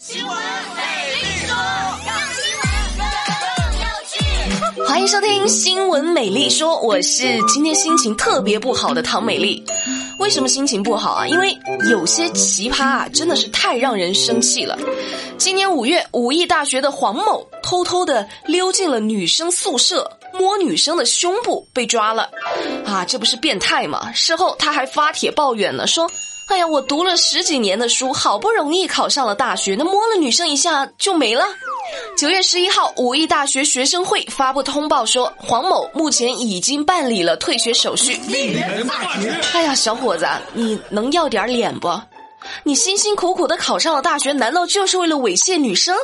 新闻美丽说，让新闻更有趣。欢迎收听《新闻美丽说》，我是今天心情特别不好的唐美丽。为什么心情不好啊？因为有些奇葩啊，真的是太让人生气了。今年五月，武义大学的黄某偷偷的溜进了女生宿舍，摸女生的胸部，被抓了。啊，这不是变态吗？事后他还发帖抱怨了，说。哎呀，我读了十几年的书，好不容易考上了大学，那摸了女生一下就没了。九月十一号，武义大学学生会发布通报说，黄某目前已经办理了退学手续。哎呀，小伙子，你能要点脸不？你辛辛苦苦的考上了大学，难道就是为了猥亵女生？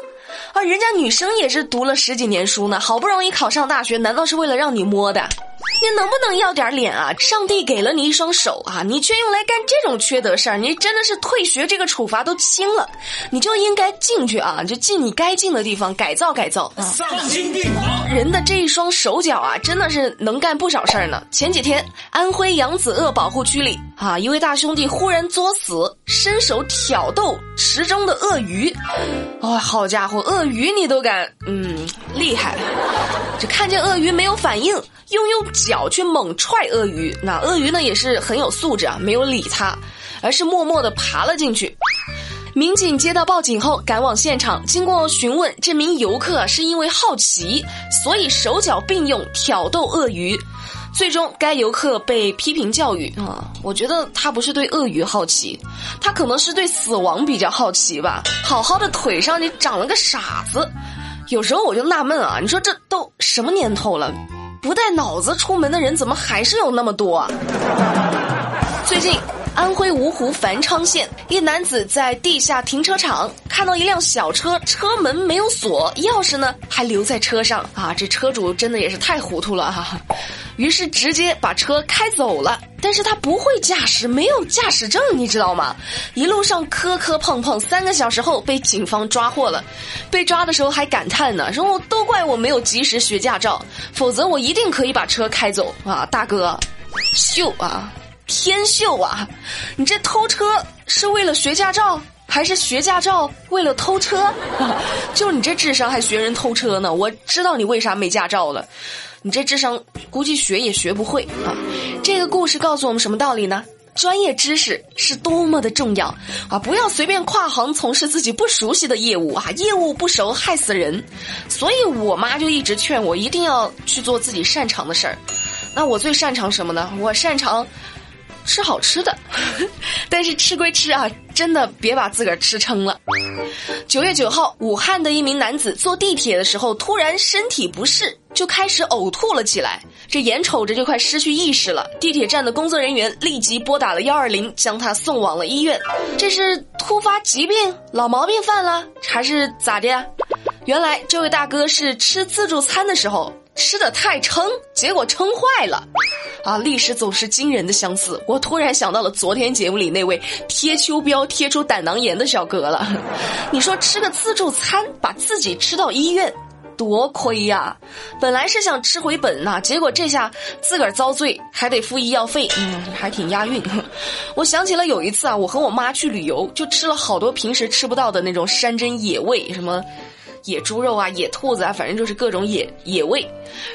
而，人家女生也是读了十几年书呢，好不容易考上大学，难道是为了让你摸的？你能不能要点脸啊？上帝给了你一双手啊，你却用来干这种缺德事儿，你真的是退学这个处罚都轻了，你就应该进去啊，就进你该进的地方改造改造。丧心病狂！人的这一双手脚啊，真的是能干不少事儿呢。前几天，安徽扬子鳄保护区里啊，一位大兄弟忽然作死，伸手挑逗池中的鳄鱼。哦，好家伙，鳄鱼你都敢，嗯，厉害。这看见鳄鱼没有反应。又用脚去猛踹鳄鱼，那鳄鱼呢也是很有素质啊，没有理他，而是默默的爬了进去。民警接到报警后赶往现场，经过询问，这名游客是因为好奇，所以手脚并用挑逗鳄鱼。最终，该游客被批评教育啊，我觉得他不是对鳄鱼好奇，他可能是对死亡比较好奇吧。好好的腿上你长了个傻子，有时候我就纳闷啊，你说这都什么年头了？不带脑子出门的人怎么还是有那么多啊？最近，安徽芜湖繁昌县一男子在地下停车场看到一辆小车，车门没有锁，钥匙呢还留在车上啊！这车主真的也是太糊涂了哈。于是直接把车开走了，但是他不会驾驶，没有驾驶证，你知道吗？一路上磕磕碰碰，三个小时后被警方抓获了。被抓的时候还感叹呢，说我都怪我没有及时学驾照，否则我一定可以把车开走啊！大哥，秀啊，天秀啊！你这偷车是为了学驾照，还是学驾照为了偷车？就你这智商还学人偷车呢？我知道你为啥没驾照了。你这智商估计学也学不会啊！这个故事告诉我们什么道理呢？专业知识是多么的重要啊！不要随便跨行从事自己不熟悉的业务啊！业务不熟害死人。所以我妈就一直劝我一定要去做自己擅长的事儿。那我最擅长什么呢？我擅长吃好吃的。但是吃归吃啊，真的别把自个儿吃撑了。九月九号，武汉的一名男子坐地铁的时候突然身体不适。就开始呕吐了起来，这眼瞅着就快失去意识了。地铁站的工作人员立即拨打了幺二零，将他送往了医院。这是突发疾病、老毛病犯了，还是咋的呀？原来这位大哥是吃自助餐的时候吃的太撑，结果撑坏了。啊，历史总是惊人的相似。我突然想到了昨天节目里那位贴秋膘贴出胆囊炎的小哥了。你说吃个自助餐把自己吃到医院？多亏呀！本来是想吃回本呐，结果这下自个儿遭罪，还得付医药费，嗯，还挺押韵。我想起了有一次啊，我和我妈去旅游，就吃了好多平时吃不到的那种山珍野味，什么。野猪肉啊，野兔子啊，反正就是各种野野味。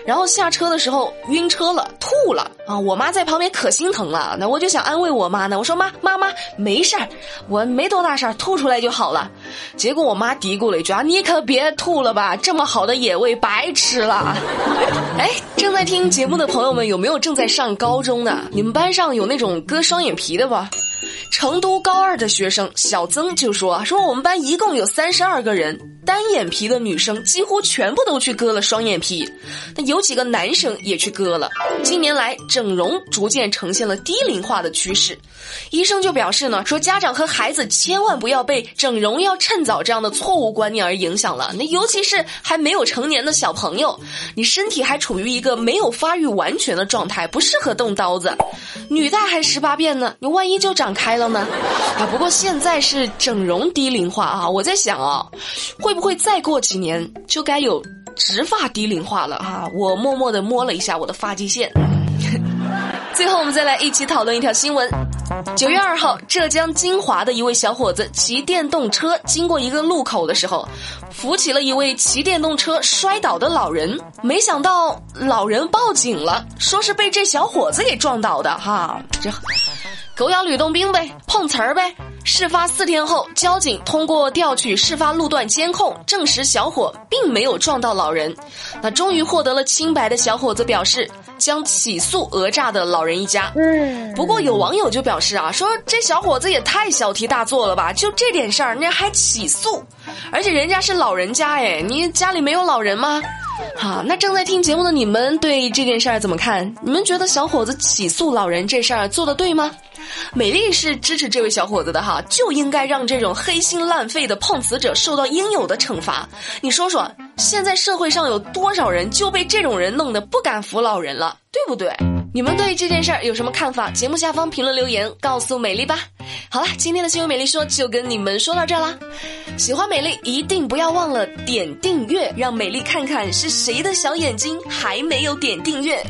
然后下车的时候晕车了，吐了啊！我妈在旁边可心疼了，那我就想安慰我妈呢。我说妈，妈妈没事儿，我没多大事儿，吐出来就好了。结果我妈嘀咕了一句啊：“你可别吐了吧，这么好的野味白吃了。”哎，正在听节目的朋友们，有没有正在上高中的？你们班上有那种割双眼皮的不？成都高二的学生小曾就说：“说我们班一共有三十二个人。”单眼皮的女生几乎全部都去割了双眼皮，那有几个男生也去割了。近年来，整容逐渐呈现了低龄化的趋势，医生就表示呢，说家长和孩子千万不要被整容要趁早这样的错误观念而影响了。那尤其是还没有成年的小朋友，你身体还处于一个没有发育完全的状态，不适合动刀子。女大还十八变呢，你万一就长开开了呢？啊，不过现在是整容低龄化啊，我在想啊，会。不会再过几年就该有植发低龄化了啊！我默默的摸了一下我的发际线。最后，我们再来一起讨论一条新闻：九月二号，浙江金华的一位小伙子骑电动车经过一个路口的时候，扶起了一位骑电动车摔倒的老人。没想到老人报警了，说是被这小伙子给撞倒的。哈，这狗咬吕洞宾呗，碰瓷儿呗。事发四天后，交警通过调取事发路段监控，证实小伙并没有撞到老人。那终于获得了清白的小伙子表示，将起诉讹诈的老人一家。嗯，不过有网友就表示啊，说这小伙子也太小题大做了吧，就这点事儿，人家还起诉？而且人家是老人家哎，你家里没有老人吗？好，那正在听节目的你们对这件事儿怎么看？你们觉得小伙子起诉老人这事儿做的对吗？美丽是支持这位小伙子的哈，就应该让这种黑心烂肺的碰瓷者受到应有的惩罚。你说说，现在社会上有多少人就被这种人弄得不敢扶老人了，对不对？你们对这件事儿有什么看法？节目下方评论留言告诉美丽吧。好了，今天的新闻美丽说就跟你们说到这啦。喜欢美丽一定不要忘了点订阅，让美丽看看是谁的小眼睛还没有点订阅。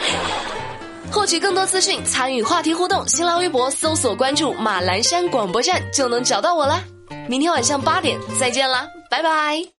获取更多资讯，参与话题互动，新浪微博搜索关注马栏山广播站就能找到我啦。明天晚上八点再见啦，拜拜。